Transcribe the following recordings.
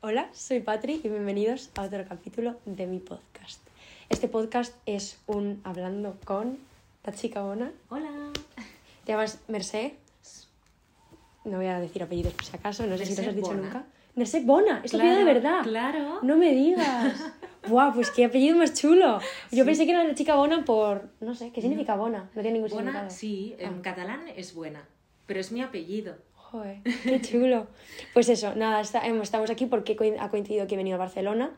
Hola, soy Patri y bienvenidos a otro capítulo de mi podcast. Este podcast es un hablando con la chica bona. Hola. ¿Te llamas Mercé? No voy a decir apellidos por si acaso, no sé si te lo has dicho Bona. nunca. Mercé Bona, es Claro, apellido de verdad. claro. No me digas. Buah, pues qué apellido más chulo. Yo pensé que era la chica Bona por, no sé, ¿qué significa Bona? No tiene ningún Buena, significado. sí, en Ah. catalán es buena, pero es mi apellido. Joder, qué chulo. Pues eso, nada, está- hemos- estamos aquí porque ha coincidido que he venido a Barcelona,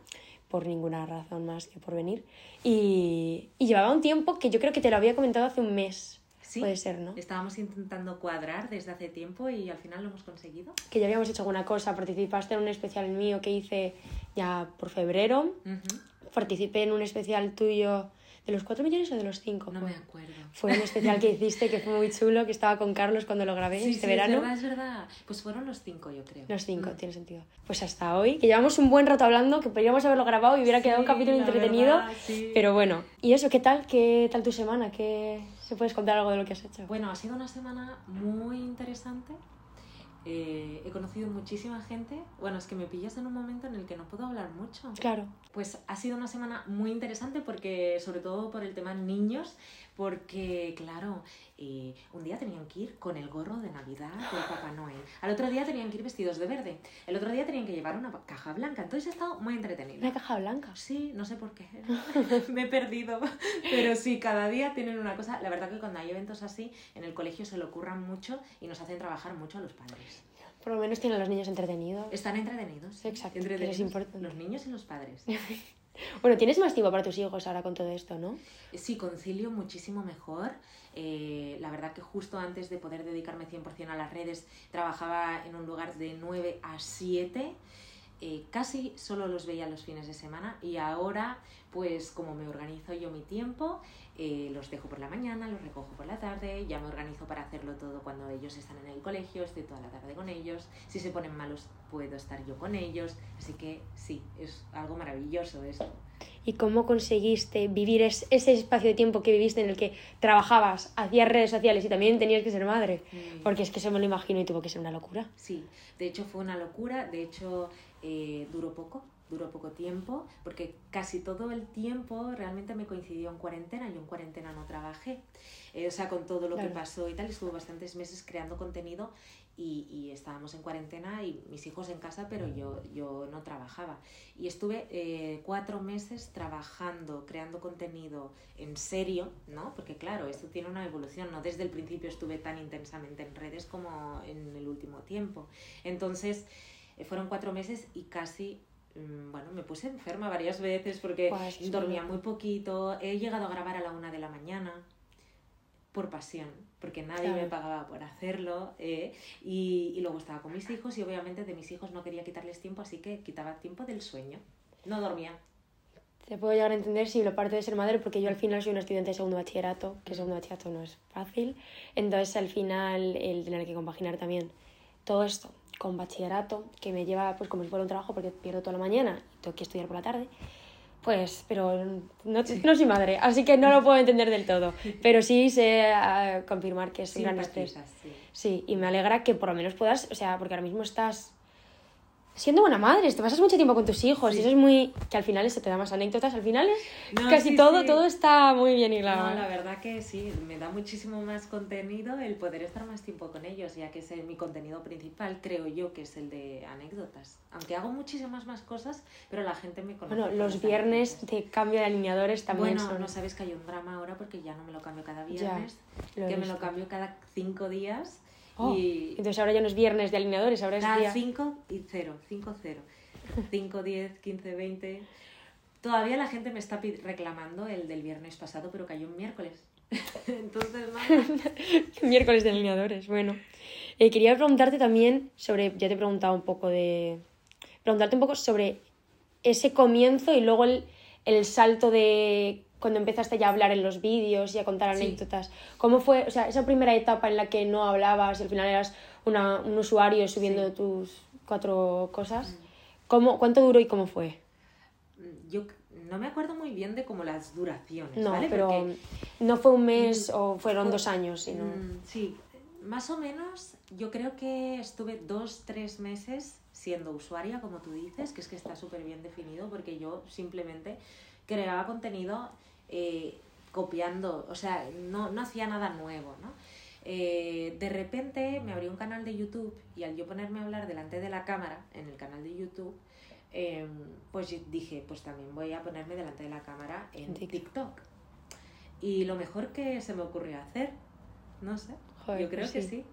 por ninguna razón más que por venir. Y, y llevaba un tiempo que yo creo que te lo había comentado hace un mes. Sí. Puede ser, ¿no? Estábamos intentando cuadrar desde hace tiempo y al final lo hemos conseguido. Que ya habíamos hecho alguna cosa. Participaste en un especial mío que hice ya por febrero. Participé en un especial tuyo de los 4 millones o de los 5. No me acuerdo. Fue un especial que hiciste que fue muy chulo, que estaba con Carlos cuando lo grabé Sí, este sí, verano. es verdad, es verdad. Pues fueron los cinco, yo creo. Los cinco, Mm. tiene sentido. Pues hasta hoy, que llevamos un buen rato hablando, que podríamos haberlo grabado y hubiera quedado un capítulo entretenido. verdad. Pero bueno, ¿y eso qué tal? ¿Qué tal tu semana? ¿Qué... ¿Se puedes contar algo de lo que has hecho? Bueno, ha sido una semana muy interesante. Eh, he conocido muchísima gente. Bueno, es que me pillas en un momento en el que no puedo hablar mucho. Claro, Pues ha sido una semana muy interesante porque, sobre todo por el tema niños, porque, claro, eh, un día tenían que ir con el gorro de Navidad del Papá Noel, al otro día tenían que ir vestidos de verde, el otro día tenían que llevar una caja blanca, entonces he estado muy entretenido. una caja blanca. Sí, no sé por qué, me he perdido, pero sí, cada día tienen una cosa. La verdad que cuando hay eventos así, en el colegio se lo ocurran mucho y nos hacen trabajar mucho a los padres. Por lo menos tienen a los niños entretenidos. Están entretenidos. Exacto, que les entretenidos. Los niños y los padres. Bueno, tienes más tiempo para tus hijos ahora con todo esto, ¿no? Sí, concilio muchísimo mejor. Eh, la verdad que justo antes de poder dedicarme 100% a las redes, trabajaba en un lugar de 9 a 7. Eh, casi solo los veía los fines de semana y ahora, pues como me organizo yo mi tiempo, eh, los dejo por la mañana, los recojo por la tarde, ya me organizo para hacerlo todo cuando ellos están en el colegio, estoy toda la tarde con ellos, si se ponen malos puedo estar yo con ellos, así que sí, es algo maravilloso esto. ¿Y cómo conseguiste vivir es- ese espacio de tiempo que viviste en el que trabajabas, hacías redes sociales y también tenías que ser madre? Mm. Porque es que eso me lo imagino y tuvo que ser una locura. Sí, de hecho fue una locura, de hecho eh, duró poco, duró poco tiempo, porque casi todo el tiempo realmente me coincidió en cuarentena, yo en cuarentena no trabajé, Eh, o sea, con todo lo Claro. que pasó y tal, estuve bastantes meses creando contenido y, y estábamos en cuarentena y mis hijos en casa, pero yo, yo no trabajaba. Y estuve eh, cuatro meses trabajando, creando contenido en serio, ¿no? Porque claro, esto tiene una evolución, no desde el principio estuve tan intensamente en redes como en el último tiempo. Entonces, eh, fueron cuatro meses y casi, bueno, me puse enferma varias veces porque dormía muy poquito, he llegado a grabar a la una de la mañana por pasión, porque nadie Claro. me pagaba por hacerlo, eh, y, y luego estaba con mis hijos y obviamente de mis hijos no quería quitarles tiempo, así que quitaba tiempo del sueño. No dormía. Te puedo llegar a entender si lo parte de ser madre, porque yo al final soy una estudiante de segundo bachillerato, que segundo bachillerato no es fácil. Entonces, al final, el tener que compaginar también todo esto con bachillerato, que me lleva pues como si fuera un trabajo, porque pierdo toda la mañana y tengo que estudiar por la tarde. Pues, pero no, no soy madre, así que no lo puedo entender del todo. Pero sí sé ah, confirmar que es un gran estrés. Sí. Sí, y me alegra que por lo menos puedas, o sea, porque ahora mismo estás siendo buena madre, te pasas mucho tiempo con tus hijos y eso es muy... que al final eso te da más anécdotas, al final es No, casi sí, todo, sí. todo está muy bien hilado. No, la verdad que sí, me da muchísimo más contenido el poder estar más tiempo con ellos, ya que es mi contenido principal, creo yo que es el de anécdotas. Aunque hago muchísimas más cosas, pero la gente me conoce. Bueno, los viernes anécdotas. de cambio de alineadores también Bueno, son... no sabes que hay un drama ahora porque ya no me lo cambio cada Ya, viernes, lo que me lo cambio cada cinco días Oh, y Entonces ahora ya no es viernes de alineadores, ahora es día... cinco y cero, cinco, cero. 5, 10, 15, 20. Todavía la gente me está reclamando el del viernes pasado, pero cayó un miércoles. Entonces. Miércoles de alineadores, bueno. Eh, quería preguntarte también sobre, ya te he preguntado un poco de... Preguntarte un poco sobre ese comienzo y luego el, el salto de cuando empezaste ya a hablar en los vídeos y a contar Sí. anécdotas. ¿Cómo fue, o sea, esa primera etapa en la que no hablabas y al final eras una, un usuario subiendo Sí. tus cuatro cosas? ¿Cómo, ¿Cuánto duró y cómo fue? Yo no me acuerdo muy bien de como las duraciones, No, ¿vale? pero Porque, no fue un mes o fueron fue- dos años, sino... mm, sí, más o menos yo creo que estuve dos, tres meses siendo usuaria, como tú dices, que es que está súper bien definido, porque yo simplemente creaba contenido eh, copiando, o sea, no, no hacía nada nuevo, ¿no? Eh, de repente me abrí un canal de YouTube y al yo ponerme a hablar delante de la cámara en el canal de YouTube, em, pues dije, pues también voy a ponerme delante de la cámara en TikTok. Y lo mejor que se me ocurrió hacer, no sé, yo creo pues que sí.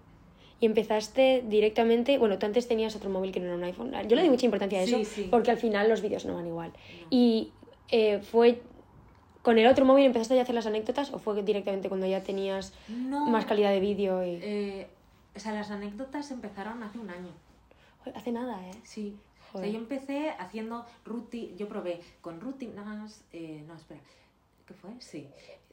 Y empezaste directamente, bueno, tú antes tenías otro móvil que no era un iPhone. Yo le doy mucha importancia a eso porque al final los vídeos no van igual. Y eh, fue ¿Con el otro móvil empezaste ya a hacer las anécdotas o fue directamente cuando ya tenías más calidad de vídeo? Y... Eh, o sea, las anécdotas empezaron hace un año. Hace nada, ¿eh? Sí. O sea, yo empecé haciendo rutinas, yo probé con rutinas, eh, no, espera, ¿qué fue? Sí,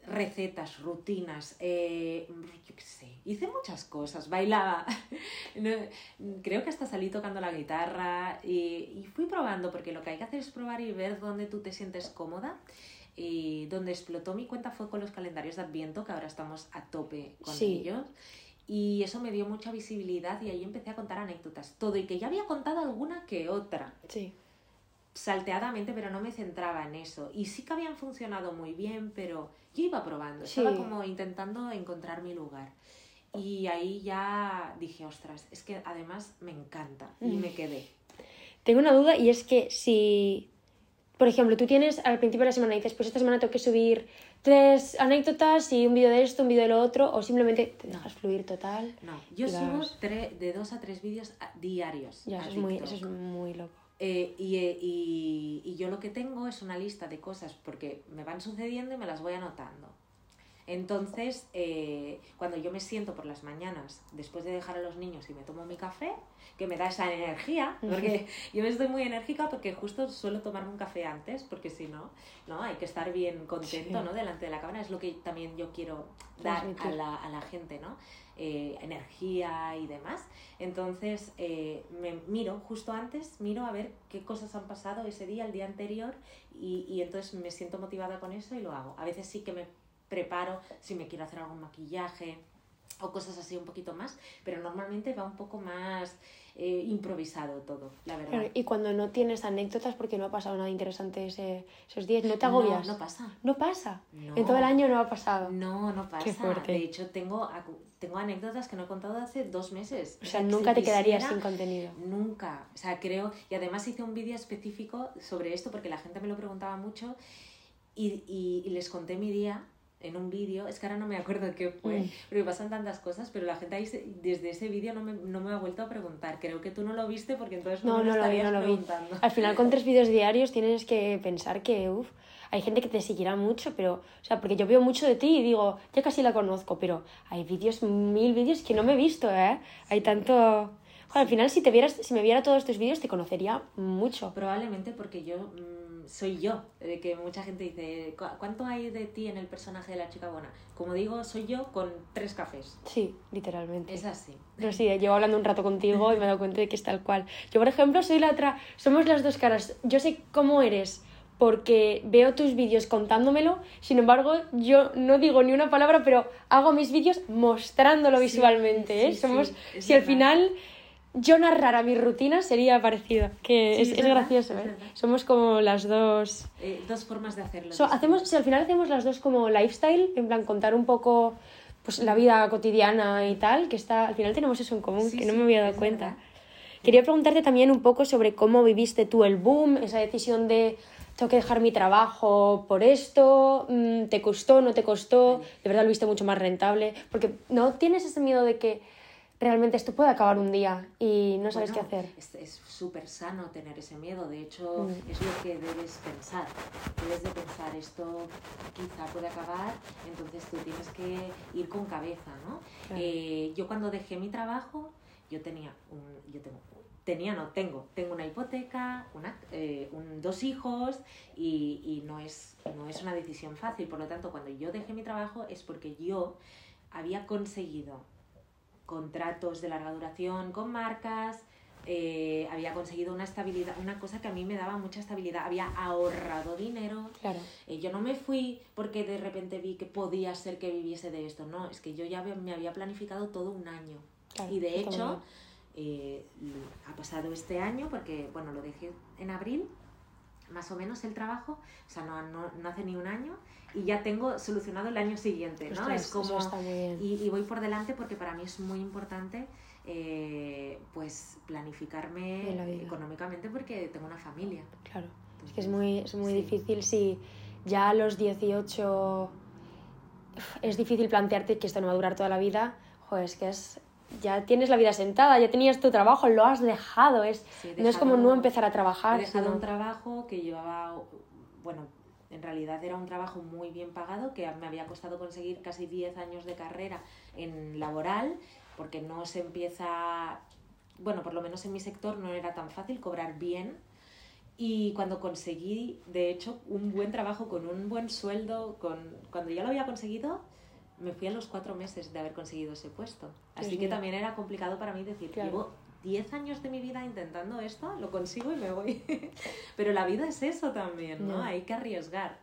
recetas, rutinas, eh, yo qué sé, hice muchas cosas, bailaba, creo que hasta salí tocando la guitarra y, y, fui probando, porque lo que hay que hacer es probar y ver dónde tú te sientes cómoda donde explotó mi cuenta fue con los calendarios de Adviento, que ahora estamos a tope con ellos. Y eso me dio mucha visibilidad y ahí empecé a contar anécdotas. Todo y que ya había contado alguna que otra. Sí. Salteadamente, pero no me centraba en eso. Y sí que habían funcionado muy bien, pero yo iba probando. Estaba como intentando encontrar mi lugar. Y ahí ya dije, ostras, es que además me encanta. Y mm. me quedé. Tengo una duda y es que si por ejemplo, tú tienes al principio de la semana y dices, pues esta semana tengo que subir tres anécdotas y un vídeo de esto, un vídeo de lo otro, o simplemente te dejas fluir total. No, yo subo de dos a tres vídeos diarios. Ya, eso es, muy, eso es muy loco. Eh, y, eh, y, y yo lo que tengo es una lista de cosas porque me van sucediendo y me las voy anotando. Entonces, eh, cuando yo me siento por las mañanas, después de dejar a los niños y me tomo mi café, que me da esa energía, porque yo me estoy muy enérgica porque justo suelo tomarme un café antes, porque si no, no hay que estar bien contento ¿no? delante de la cámara, es lo que también yo quiero dar a la, a la, gente, ¿no? Eh, energía y demás. Entonces, eh, me miro justo antes, miro a ver qué cosas han pasado ese día, el día anterior, y, y entonces me siento motivada con eso y lo hago. A veces sí que me preparo si me quiero hacer algún maquillaje o cosas así un poquito más, pero normalmente va un poco más eh, improvisado todo, la verdad. y cuando no tienes anécdotas porque no ha pasado nada interesante ese, esos días, ¿no te agobias? No, no pasa. ¿No pasa? En todo el año no ha pasado. No, no pasa. Qué fuerte. De hecho, tengo, tengo anécdotas que no he contado hace dos meses. O sea, nunca te quedarías sin contenido. Nunca. O sea, creo... Y además hice un vídeo específico sobre esto porque la gente me lo preguntaba mucho y, y les conté mi día en un vídeo, es que ahora no me acuerdo qué fue, mm. porque pasan tantas cosas, pero la gente ahí desde ese vídeo no me, no me, ha vuelto a preguntar. Creo que tú no lo viste porque entonces no, no, me lo estarías preguntando. Al final con tres vídeos diarios tienes que pensar que, uff, hay gente que te seguirá mucho, pero, o sea, porque yo veo mucho de ti y digo, ya casi la conozco, pero hay vídeos, mil vídeos que no me he visto, ¿eh? Hay tanto... al final si, te vieras, si me viera todos tus vídeos te conocería mucho. Probablemente porque yo... Mm, soy yo, de que mucha gente dice, ¿cuánto hay de ti en el personaje de la chica buena? Como digo, soy yo con tres cafés. Sí, literalmente. Es así. Pero sí, llevo hablando un rato contigo y me he dado cuenta de que es tal cual. Yo, por ejemplo, soy la otra, somos las dos caras. Yo sé cómo eres porque veo tus vídeos contándomelo, sin embargo, yo no digo ni una palabra, pero hago mis vídeos mostrándolo visualmente. ¿eh? Somos, si al final yo narrara mi rutina sería parecido, que es, es, gracioso, ¿eh? Somos como las dos... Eh, dos formas de hacerlo. hacemos, si al final hacemos las dos como lifestyle, en plan contar un poco pues la vida cotidiana y tal, que está, al final tenemos eso en común, que no me había dado cuenta. Quería preguntarte también un poco sobre cómo viviste tú el boom, esa decisión de tengo que dejar mi trabajo por esto, mm, te costó, no te costó, de verdad lo viste mucho más rentable, porque no tienes ese miedo de que realmente esto puede acabar un día y no sabes qué hacer. Es súper sano tener ese miedo, de hecho mm. es lo que debes pensar. Debes de pensar, esto quizá puede acabar, entonces tú tienes que ir con cabeza, ¿no? Eh, yo cuando dejé mi trabajo, yo tenía un, yo tengo, tenía, no tengo, tengo una hipoteca, una, eh, un, dos hijos y, y no, es, no es una decisión fácil, por lo tanto cuando yo dejé mi trabajo es porque yo había conseguido contratos de larga duración con marcas, eh, había conseguido una estabilidad, una cosa que a mí me daba mucha estabilidad, había ahorrado dinero. Claro. Eh, yo no me fui porque de repente vi que podía ser que viviese de esto, no, es que yo ya me había planificado todo un año. y de hecho, eh, ha pasado este año porque, bueno, lo dejé en abril, más o menos el trabajo, o sea, no, no, no hace ni un año y ya tengo solucionado el año siguiente, ¿no? Ostras, es como... está bien. Y, y voy por delante porque para mí es muy importante eh, pues planificarme económicamente porque tengo una familia. Claro. Es que es muy, es muy Sí. difícil si ya a los 18 es difícil plantearte que esto no va a durar toda la vida. Joder, es que es, ya tienes la vida sentada, ya tenías tu trabajo, lo has dejado. Es, Sí, he no es como dejado- no empezar a trabajar. He dejado sino- un trabajo que llevaba, bueno, en realidad era un trabajo muy bien pagado, que me había costado conseguir casi 10 años de carrera en laboral, porque no se empieza, bueno, por lo menos en mi sector no era tan fácil cobrar bien. Y cuando conseguí, de hecho, un buen trabajo con un buen sueldo, con, cuando ya lo había conseguido, me fui a los cuatro meses de haber conseguido ese puesto. Así que también era complicado para mí decir, Claro. llevo 10 años de mi vida intentando esto, lo consigo y me voy. Pero la vida es eso también, ¿no? Hay que arriesgar.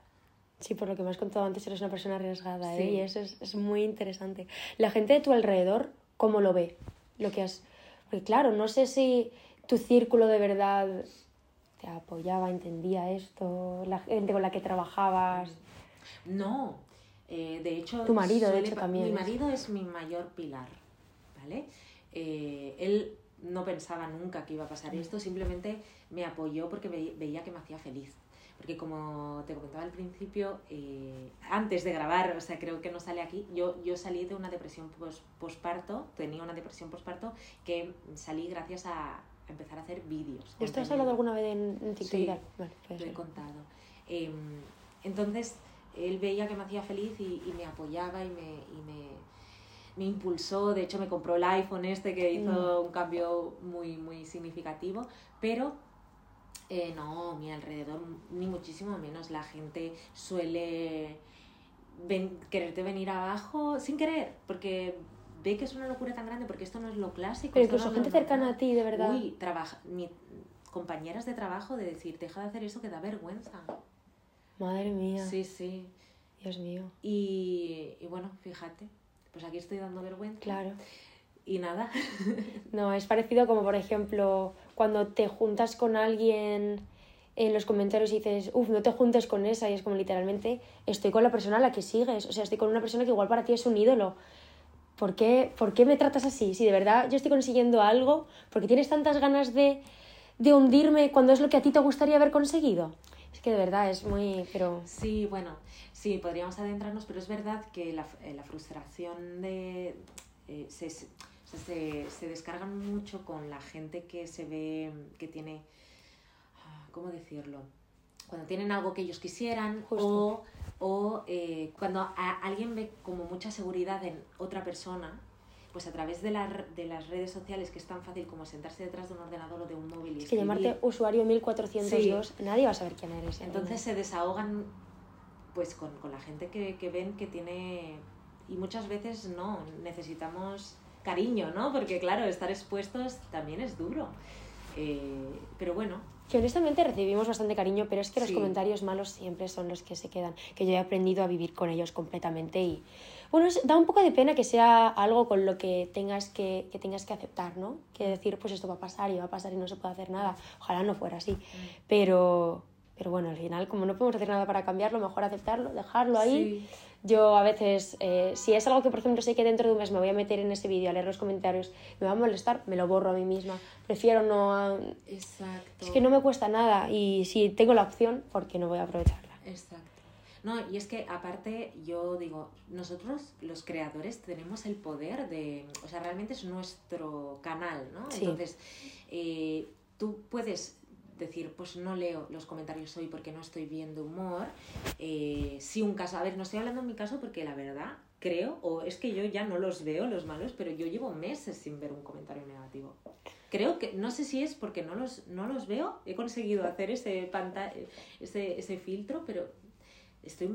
Sí, por lo que me has contado antes, eres una persona arriesgada, ¿eh? Sí. Y eso es, es muy interesante. La gente de tu alrededor, ¿cómo lo ve? Lo que has... Porque claro, no sé si tu círculo de verdad te apoyaba, entendía esto, la gente con la que trabajabas... No, eh, de hecho... Tu marido, de suele hecho, pa- también Mi marido es mi mayor pilar, ¿vale? Eh, él no pensaba nunca que iba a pasar esto, simplemente me apoyó porque ve- veía que me hacía feliz. Porque como te comentaba al principio, eh, antes de grabar, o sea, creo que no sale aquí, yo, yo salí de una depresión pos- posparto, tenía una depresión posparto que salí gracias a empezar a hacer vídeos. ¿Esto has hablado alguna vez en, en TikTok Sí? Vale, Lo he contado. Em, entonces, él veía que me hacía feliz y, y me apoyaba y me, y me, me impulsó. De hecho, me compró el iPhone este que hizo un cambio muy, muy significativo. Pero eh, no, mi alrededor, ni muchísimo menos. La gente suele ven- quererte venir abajo sin querer, porque ve que es una locura tan grande, porque esto no es lo clásico. Pero no incluso gente cercana a ti, de verdad. Uy, trabaja, mi- compañeras de trabajo de decir, deja de hacer eso que da vergüenza. Madre mía, Sí, sí. Dios mío. Y, y bueno, fíjate, pues aquí estoy dando vergüenza. Claro. Y nada. No, es parecido como, por ejemplo, cuando te juntas con alguien en los comentarios y dices, uff, no te juntes con esa, y es como literalmente, estoy con la persona a la que sigues, o sea, estoy con una persona que igual para ti es un ídolo. ¿Por qué, por qué me tratas así? Si de verdad yo estoy consiguiendo algo, porque tienes tantas ganas de, de hundirme cuando es lo que a ti te gustaría haber conseguido. Es que de verdad es muy... pero... Sí, bueno, sí, podríamos adentrarnos, pero es verdad que la, eh, la frustración de... eh, se, se, se, mucho con la gente que se ve, que tiene... ah, ¿Cómo decirlo? Cuando tienen algo que ellos quisieran Justo. o, o eh, cuando a- alguien ve como mucha seguridad en otra persona, pues a través de, la de las redes sociales, que es tan fácil como sentarse detrás de un ordenador o de un móvil y Es que llamarte escribir, usuario 1402, nadie va a saber quién eres. ¿eh? entonces se desahogan pues con, con la gente que, que ven que tiene... Y muchas veces no, necesitamos cariño, ¿no? Porque claro, estar expuestos también es duro. Eh, pero bueno, Que honestamente recibimos bastante cariño, pero es que los Sí. comentarios malos siempre son los que se quedan. Que yo he aprendido a vivir con ellos completamente y. Bueno, da un poco de pena que sea algo con lo que tengas que, que tengas que aceptar, ¿no? Que decir, pues esto va a pasar y va a pasar y no se puede hacer nada. Ojalá no fuera así. Pero, pero bueno, al final, como no podemos hacer nada para cambiarlo, mejor aceptarlo, dejarlo ahí. Sí. Yo a veces, eh, si es algo que por ejemplo sé que dentro de un mes me voy a meter en ese vídeo a leer los comentarios, me va a molestar, me lo borro a mí misma. Prefiero no... ah, Exacto. Es que no me cuesta nada y si tengo la opción, ¿por qué no voy a aprovecharla? Exacto. No, y es que aparte yo digo, nosotros los creadores tenemos el poder de, o sea, realmente es nuestro canal, ¿no? Sí. Entonces, eh, tú puedes decir, pues no leo los comentarios hoy porque no estoy viendo humor. Eh, si un caso, a ver, no estoy hablando en mi caso porque la verdad creo, o es que yo ya no los veo los malos, pero yo llevo meses sin ver un comentario negativo. Creo que, no sé si es porque no los, no los veo, he conseguido hacer ese, panta ese, ese filtro, pero estoy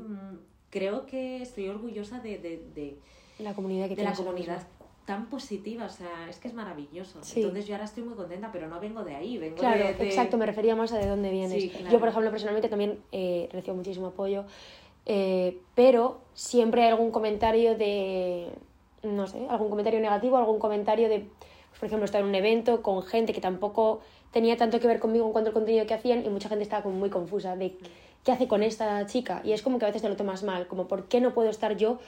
creo que estoy orgullosa de, de, de, La comunidad que de la comunidad. Tan positiva, o sea, es que es maravilloso. Sí. Entonces yo ahora estoy muy contenta, pero no vengo de ahí, vengo Claro, de, de- exacto, me refería más a de dónde vienes. Sí, claro. Yo, por ejemplo, personalmente también eh, recibo muchísimo apoyo, eh, pero siempre hay algún comentario de, no sé, algún comentario negativo, algún comentario de, por ejemplo, estar en un evento con gente que tampoco tenía tanto que ver conmigo en cuanto al contenido que hacían y mucha gente estaba como muy confusa de qué hace con esta chica y es como que a veces te lo tomas mal, como por qué no puedo estar yo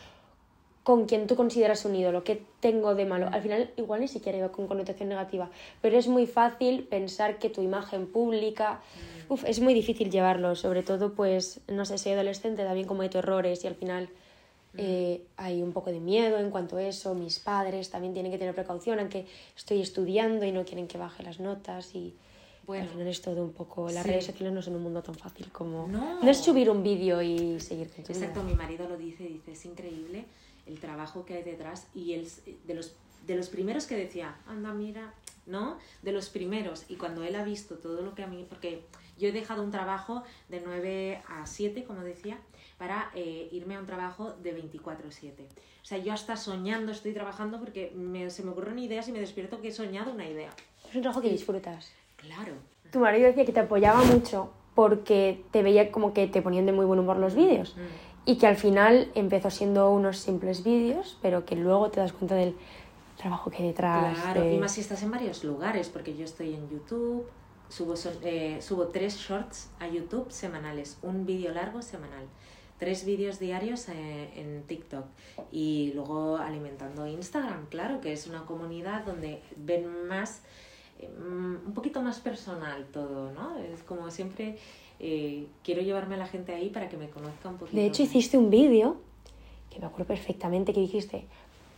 con quien tú consideras un ídolo, qué tengo de malo. Al final igual ni siquiera iba con connotación negativa, pero es muy fácil pensar que tu imagen pública, uf, es muy difícil llevarlo, sobre todo pues, no sé, soy adolescente, también cometo errores y al final eh, hay un poco de miedo en cuanto a eso, mis padres también tienen que tener precaución, aunque estoy estudiando y no quieren que baje las notas y... Bueno, al final es todo un poco. Las redes sociales no son un mundo tan fácil como. No, es subir un vídeo y seguir con tu Exacto, mi marido lo dice, dice, es increíble el trabajo que hay detrás y el, de, los, de los primeros que decía, anda, mira, ¿no? De los primeros. Y cuando él ha visto todo lo que a mí, porque yo he dejado un trabajo de 9 a 7, como decía, para eh, irme a un trabajo de 24/7. O sea, yo hasta soñando estoy trabajando porque se me ocurren ideas y me despierto que he soñado una idea. Es un trabajo que disfrutas. Claro. Tu marido decía que te apoyaba mucho porque te veía como que te ponían de muy buen humor los vídeos. Mm y que al final empezó siendo unos simples vídeos, pero que luego te das cuenta del trabajo que hay detrás. Claro, y más si estás en varios lugares, porque yo estoy en YouTube, subo, eh, subo tres shorts a YouTube semanales, un vídeo largo semanal, tres vídeos diarios eh, en TikTok y luego alimentando Instagram, claro, que es una comunidad donde ven más, eh, un poquito más personal todo, ¿no? Es como siempre eh, quiero llevarme a la gente ahí para que me conozca un poquito. De hecho, hiciste un vídeo, que me acuerdo perfectamente, que dijiste,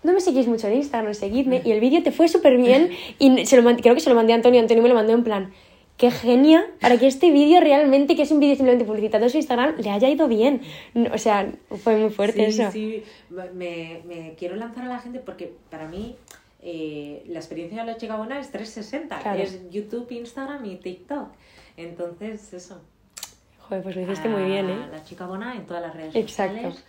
no me seguís mucho en Instagram, seguidme, y el vídeo te fue súper bien, y se lo, creo que se lo mandé a Antonio, Antonio me lo mandó en plan, qué genia, para que este vídeo realmente, que es un vídeo simplemente publicitado en su Instagram, le haya ido bien. O sea, fue muy fuerte eso. Sí, me, me quiero lanzar a la gente porque para mí... Eh, la experiencia de la chica buena es 360, es YouTube, Instagram y TikTok. Entonces, eso, pues lo hiciste muy bien, ¿eh? La chica bona en todas las redes Exacto. sociales.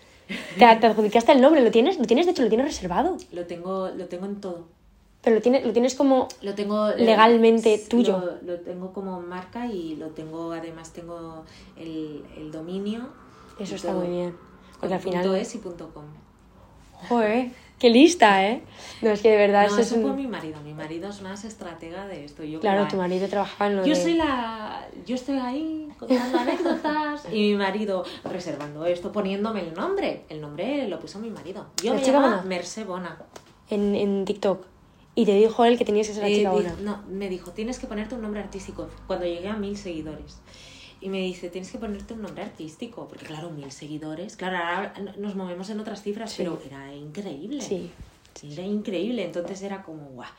Te, adjudicaste el nombre, ¿lo tienes? ¿Lo tienes, de hecho, lo tienes reservado? Lo tengo, lo tengo en todo. Pero lo tienes, lo tienes como lo tengo, eh, legalmente tuyo. Lo, tengo como marca y lo tengo, además tengo el, el dominio. Eso está muy bien. Porque al final... es y punto .com. Joder. Qué lista, ¿eh? No, es que de verdad... No, eso, es fue mi marido. Mi marido es más estratega de esto. Yo claro, tu marido trabajaba en lo Yo soy la... Yo estoy ahí contando anécdotas y mi marido reservando esto, poniéndome el nombre. El nombre lo puso mi marido. Yo me llamo Merce Bona. En, en TikTok. Y te dijo él que tenías que ser la eh, chica Bona. No, me dijo, tienes que ponerte un nombre artístico. Cuando llegué a mil seguidores y me dice, tienes que ponerte un nombre artístico, porque claro, mil seguidores, claro, ahora nos movemos en otras cifras, pero era increíble. Sí. Era increíble, entonces era como, guau.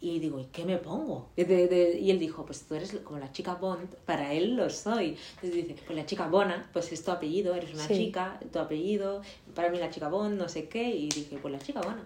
Y digo, ¿y qué me pongo? y él dijo, pues tú eres como la chica Bond, para él lo soy. Entonces dice, pues la chica Bona, pues es tu apellido, eres una chica, tu apellido, para mí la chica Bond, no sé qué, y dije, pues la chica Bona.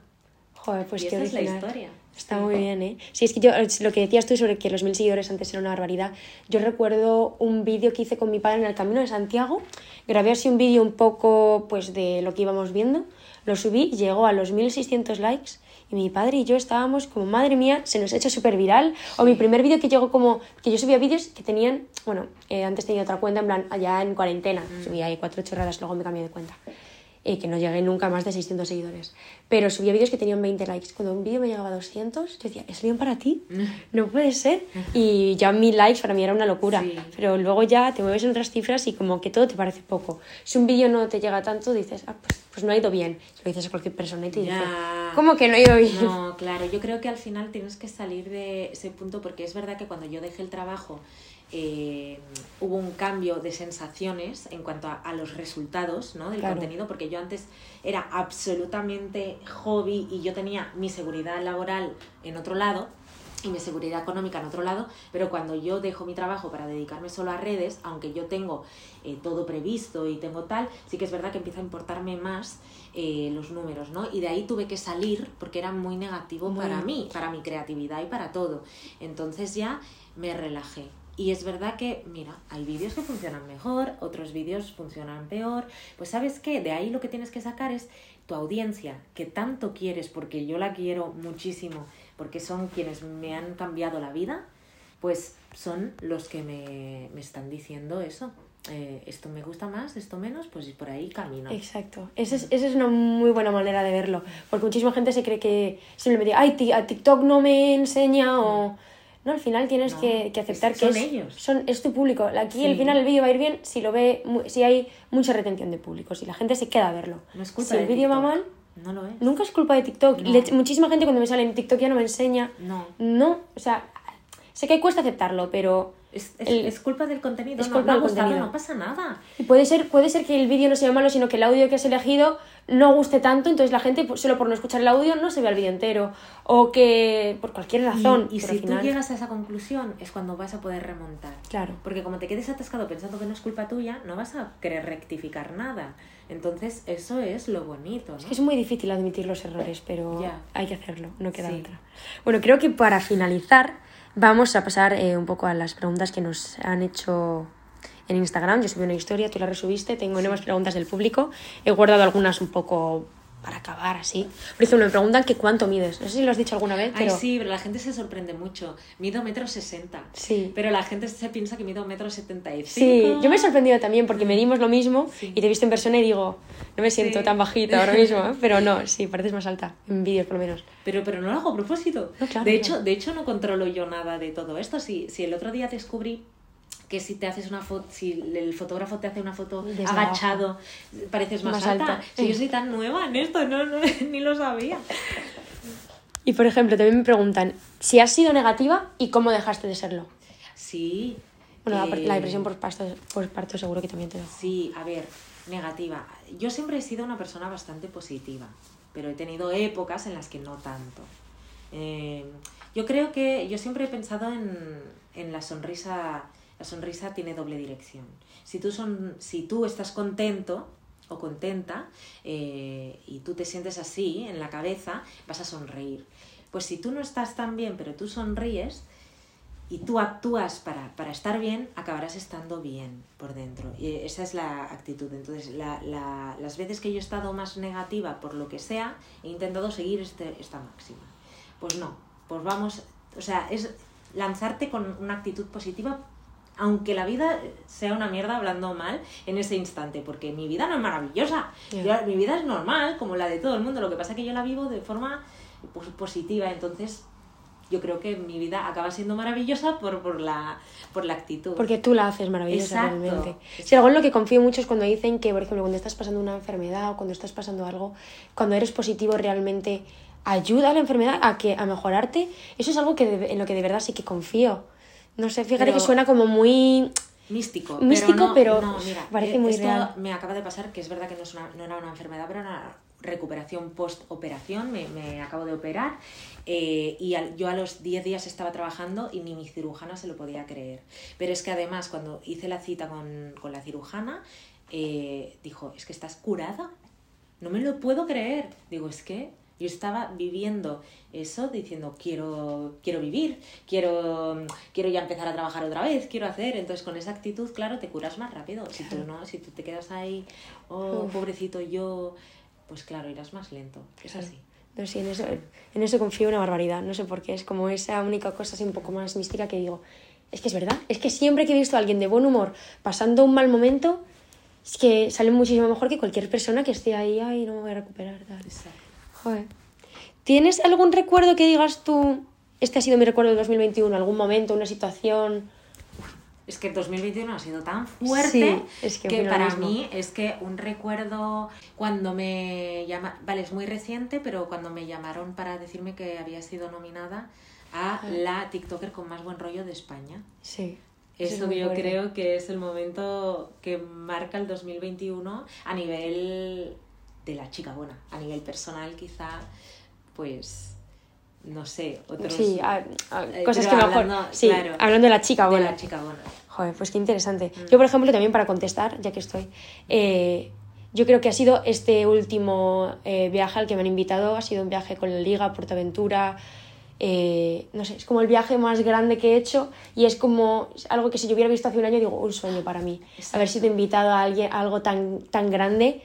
Joder, pues y qué esa es la historia. Está muy bien, ¿eh? Sí, es que yo, lo que decías tú sobre que los mil seguidores antes era una barbaridad, yo recuerdo un vídeo que hice con mi padre en el Camino de Santiago, grabé así un vídeo un poco, pues, de lo que íbamos viendo, lo subí, llegó a los 1600 likes, y mi padre y yo estábamos como, madre mía, se nos ha hecho súper viral. O mi primer vídeo que llegó como, que yo subía vídeos que tenían, bueno, eh, antes tenía otra cuenta, en plan, allá en cuarentena, mm. subía ahí cuatro chorradas, luego me cambié de cuenta. Eh, que no llegué nunca a más de 600 seguidores. Pero subía vídeos que tenían 20 likes. Cuando un vídeo me llegaba a 200, yo decía, ¿es bien para ti? No puede ser. Y ya mil likes para mí era una locura. Pero luego ya te mueves en otras cifras y como que todo te parece poco. Si un vídeo no te llega tanto, dices, ah, pues, pues no ha ido bien. lo dices a cualquier persona y te dice, ¿cómo que no ha ido bien? No, claro, yo creo que al final tienes que salir de ese punto porque es verdad que cuando yo dejé el trabajo eh, hubo un cambio de sensaciones en cuanto a, los resultados ¿no? del contenido, porque yo antes era absolutamente hobby y yo tenía mi seguridad laboral en otro lado y mi seguridad económica en otro lado, pero cuando yo dejo mi trabajo para dedicarme solo a redes, aunque yo tengo eh, todo previsto y tengo tal, sí que es verdad que empieza a importarme más eh, los números, ¿no? Y de ahí tuve que salir porque era muy negativo para mí, para mi creatividad y para todo. Entonces ya me relajé y es verdad que, mira, hay vídeos que funcionan mejor, otros vídeos funcionan peor. Pues sabes qué, de ahí lo que tienes que sacar es tu audiencia, que tanto quieres, porque yo la quiero muchísimo, porque son quienes me han cambiado la vida, pues son los que me, me están diciendo eso. eh, esto me gusta más, esto menos, pues por ahí camino. Exacto. Esa es, esa es una muy buena manera de verlo. Porque muchísima gente se cree que simplemente, ay, a TikTok no me enseña o... No, al final tienes No, que, que aceptar es- que son es, ellos. son- es tu público. Aquí al Sí. final el vídeo va a ir bien si lo ve, si hay mucha retención de público, si la gente se queda a verlo. No es culpa si el de vídeo va mal, No lo es. nunca es culpa de TikTok. No. Le- muchísima gente cuando me sale en TikTok ya no me enseña. No. No, o sea, sé que cuesta aceptarlo, pero Es, es, El- es culpa del contenido. es no, culpa no del gustado, contenido. no pasa nada. Y puede ser, puede ser que el vídeo no sea malo, sino que el audio que has elegido no guste tanto, entonces la gente pues, solo por no escuchar el audio no se ve el vídeo entero. O que por cualquier razón. Y, si final- tú llegas a esa conclusión es cuando vas a poder remontar. Claro. Porque como te quedes atascado pensando que no es culpa tuya, no vas a querer rectificar nada. Entonces, eso es lo bonito, ¿no? Es que es muy difícil admitir los errores, pero hay que hacerlo, no queda Sí. otra. Bueno, creo que para finalizar vamos a pasar eh, un poco a las preguntas que nos han hecho en Instagram. Yo subí una historia, tú la resubiste, tengo nuevas preguntas del público. He guardado algunas un poco para acabar así. Por ejemplo, me preguntan que cuánto mides. No sé si lo has dicho alguna vez, Ay, pero... sí, pero la gente se sorprende mucho. Mido metro sesenta. Sí. Pero la gente se piensa que mido metro setenta y Sí, yo me he sorprendido también porque medimos lo mismo Sí. y te he visto en persona y digo, no me siento Sí. tan bajita ahora mismo, ¿eh? pero no, sí, pareces más alta, en vídeos por lo menos. Pero, pero no lo hago a propósito. No, claro, de, claro. hecho, de hecho, no controlo yo nada de todo esto. Si, si el otro día descubrí que si te haces una foto, si el fotógrafo te hace una foto Desde agachado, pareces más, Más alta. alta. Si yo soy tan nueva en esto, no, no, ni lo sabía. Y por ejemplo, también me preguntan si has sido negativa y cómo dejaste de serlo. Sí. Bueno, la, eh, la depresión por parto, por parto seguro que también te da. Sí, a ver, negativa. Yo siempre he sido una persona bastante positiva, pero he tenido épocas en las que no tanto. Eh, yo creo que yo siempre he pensado en, en la sonrisa. La sonrisa tiene doble dirección. Si tú, son, si tú estás contento o contenta eh, y tú te sientes así en la cabeza, vas a sonreír. Pues si tú no estás tan bien, pero tú sonríes, y tú actúas para, para estar bien, acabarás estando bien por dentro. Y esa es la actitud. Entonces, la- la- las veces que yo he estado más negativa por lo que sea, he intentado seguir este, esta máxima. Pues no, pues vamos, o sea, es lanzarte con una actitud positiva, aunque la vida sea una mierda hablando mal en ese instante, porque mi vida no es maravillosa, Ya. Yo- mi vida es normal, como la de todo el mundo, lo que pasa es que yo la vivo de forma pues, positiva, entonces yo creo que mi vida acaba siendo maravillosa por, por, la, por la actitud. Porque tú la haces maravillosa Exacto, realmente. Si algo en lo que confío mucho es cuando dicen que, por ejemplo, cuando estás pasando una enfermedad o cuando estás pasando algo, cuando eres positivo realmente ayuda a la enfermedad a que a mejorarte. Eso es algo que de- en lo que de verdad sí que confío. No sé, fíjate Pero- que suena como muy Místico. Místico, pero no, mira, parece eh, muy esto real. me acaba de pasar, que es verdad que no, es una- no era una enfermedad, pero era una recuperación post-operación. Me, me acabo de operar eh, y al- yo a los 10 días estaba trabajando y ni mi cirujana se lo podía creer. Pero es que además, cuando hice la cita con, con la cirujana, eh, dijo: Es que estás curada. No me lo puedo creer. Digo, es que yo estaba viviendo eso diciendo quiero, quiero vivir, quiero, quiero ya empezar a trabajar otra vez, quiero hacer. Entonces con esa actitud, claro, te curas más rápido. Si tú no, si tú te quedas ahí, oh, Uf. pobrecito yo, pues claro, irás más lento. Es Claro. así. No sé, en eso, en eso confío una barbaridad. No sé por qué. Es como esa única cosa así un poco más mística que digo. Es que es verdad. Es que siempre que he visto a alguien de buen humor pasando un mal momento, es que sale muchísimo mejor que cualquier persona que esté ahí, ay, no me voy a recuperar. tal". Joder. ¿Tienes algún recuerdo que digas tú, este ha sido mi recuerdo de 2021, algún momento, una situación? Es que el 2021 ha sido tan fuerte Sí, es que para mí es que un recuerdo cuando me llama, vale, es muy reciente, pero cuando me llamaron para decirme que había sido nominada a la TikToker con más buen rollo de España. Sí. Eso yo creo que es el momento que marca el 2021 a nivel de la chica buena, a nivel personal quizá, pues no sé, otros Sí, a- a- Eh, cosas que mejor. hablando- sí, claro, hablando de la chica de buena. la chica buena. Joder, pues qué interesante. Mm. Yo, por ejemplo, también para contestar, ya que estoy, eh, yo creo que ha sido este último eh, viaje al que me han invitado, ha sido un viaje con la Liga, Portaventura, eh, no sé, es como el viaje más grande que he hecho y es como algo que si yo hubiera visto hace un año, digo, un sueño para mí. Haber sido invitado a, alguien, a algo tan, tan grande.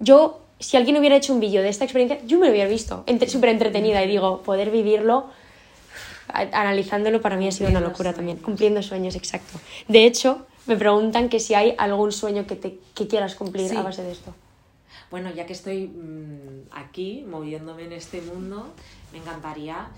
Yo, si alguien hubiera hecho un vídeo de esta experiencia, yo me lo hubiera visto, entre, súper entretenida y digo, poder vivirlo analizándolo para mí ha sido una locura también. Cumpliendo sueños, exacto. De hecho, me preguntan que si hay algún sueño que, te, que quieras cumplir Sí. a base de esto. Bueno, ya que estoy mm, aquí, moviéndome en este mundo, me encantaría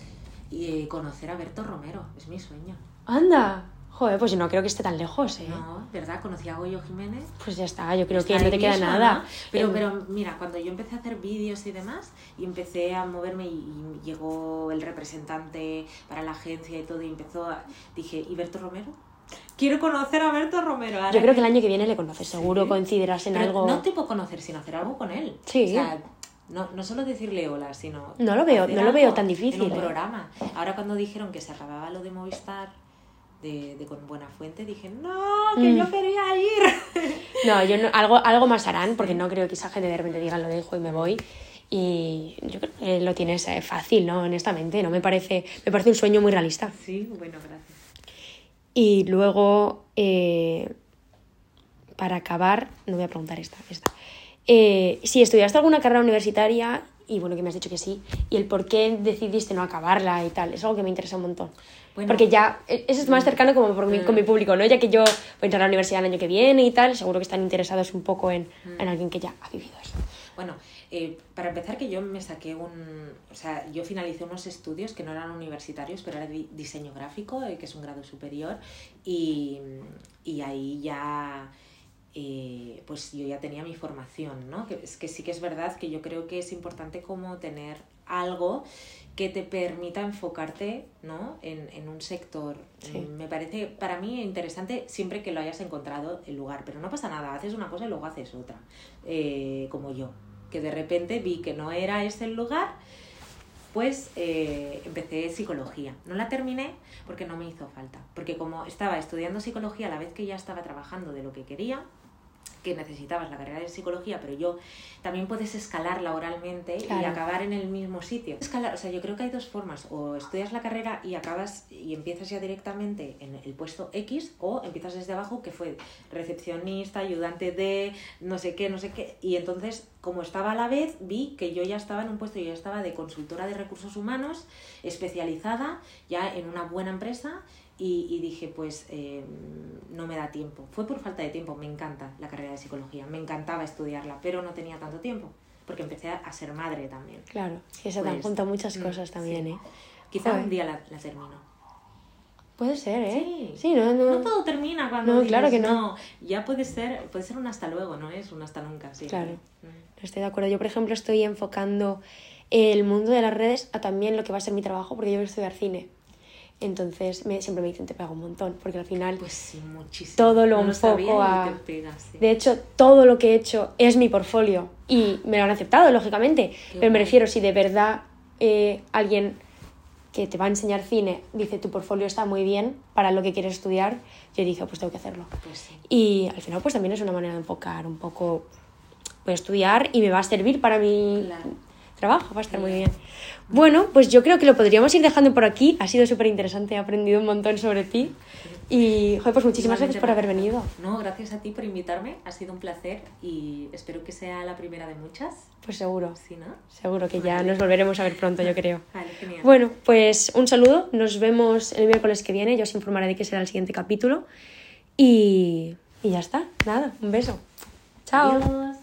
eh, conocer a Berto Romero, es mi sueño. Anda, joder, pues yo no creo que esté tan lejos, ¿eh? No, ¿verdad? Conocí a Goyo Jiménez. Pues ya está, yo creo Está que no te queda mismo, nada. ¿no? Pero, pero mira, cuando yo empecé a hacer vídeos y demás, y empecé a moverme y, llegó el representante para la agencia y todo, y empezó a... Dije, ¿y Berto Romero? Quiero conocer a Berto Romero. ahora Yo creo que el año que viene le conoces, seguro Sí. coincidirás en Pero algo. No tipo conocer, sino hacer algo con él. Sí. O sea, no, no solo decirle hola, sino. No lo veo- no lo veo tan difícil, En un ¿eh? programa. Ahora, cuando dijeron que se acababa lo de Movistar de, de Con Buena Fuente, dije, no, que Mm. yo quería ir. No, yo no, algo, algo más harán, porque no creo que esa gente de repente diga lo dejo y me voy. Y yo creo que lo tienes eh, fácil, ¿no? Honestamente, no me parece, me parece un sueño muy realista. Sí, bueno, gracias. Y luego, eh, para acabar, no voy a preguntar esta, esta. Eh, si estudiaste alguna carrera universitaria, y bueno, que me has dicho que sí, y el por qué decidiste no acabarla y tal, es algo que me interesa un montón. Bueno. Porque ya, eh, eso es más cercano como por mi- con mi público, ¿no? Ya que yo voy a entrar a la universidad el año que viene y tal, seguro que están interesados un poco en, en alguien que ya ha vivido eso. Bueno, eh, para empezar que yo me saqué un... O sea, yo finalicé unos estudios que no eran universitarios, pero era diseño gráfico, eh, que es un grado superior, y, y ahí ya... eh, pues yo ya tenía mi formación, ¿no? Que es que sí que es verdad que yo creo que es importante como tener algo que te permita enfocarte ¿no? en, en un sector. Sí. Mm, Me parece para mí interesante siempre que lo hayas encontrado el lugar, pero no pasa nada, haces una cosa y luego haces otra, eh, como yo, que de repente vi que no era ese el lugar, pues eh, empecé psicología. No la terminé porque no me hizo falta, porque como estaba estudiando psicología a la vez que ya estaba trabajando de lo que quería, que necesitabas la carrera de psicología, pero yo también puedes escalar laboralmente y Claro. acabar en el mismo sitio. Escalar, o sea, yo creo que hay dos formas, o estudias la carrera y acabas y empiezas ya directamente en el puesto X, o empiezas desde abajo, que fue recepcionista, ayudante de no sé qué, no sé qué, y entonces, como estaba a la vez, vi que yo ya estaba en un puesto, yo ya estaba de consultora de recursos humanos, especializada ya en una buena empresa, y, y dije, pues eh, no me da tiempo. Fue por falta de tiempo, me encanta la carrera de psicología, me encantaba estudiarla, pero no tenía tanto tiempo, porque empecé a, ser madre también. Claro, que se te Pues, juntado muchas mm, cosas también, sí. ¿eh? Quizá Joder. un día la, la termino. Puede ser, ¿eh? Sí. no, no. No todo termina cuando No, dices, claro que no. Ya puede ser, puede ser un hasta luego, no es un hasta nunca, sí. Claro. Mm. Estoy de acuerdo. Yo, por ejemplo, estoy enfocando el mundo de las redes a también lo que va a ser mi trabajo, porque yo voy a estudiar cine. Entonces, me, siempre me dicen, te pega un montón, porque al final, Pues sí, muchísimo. Todo lo no sabía y a- te pega, sí. de hecho, todo lo que he hecho es mi portfolio y me lo han aceptado, lógicamente. Qué Pero me guay. refiero, si de verdad eh, alguien que te va a enseñar cine dice, tu portfolio está muy bien para lo que quieres estudiar, yo dije, pues tengo que hacerlo. Pues sí. Y al final, pues también es una manera de enfocar un poco, voy a estudiar y me va a servir para mi Claro. Trabajo, va a estar muy bien. Bueno, pues yo creo que lo podríamos ir dejando por aquí. Ha sido súper interesante, he aprendido un montón sobre ti. Y, joder, pues muchísimas Igualmente, gracias por haber venido. No, gracias a ti por invitarme, ha sido un placer y espero que sea la primera de muchas. Pues seguro, Sí, ¿no? seguro que ya Vale. nos volveremos a ver pronto, yo creo. Vale, genial. Bueno, pues un saludo, nos vemos el miércoles que viene, yo os informaré de qué será el siguiente capítulo. Y, y ya está, nada, un beso. Chao. Adiós.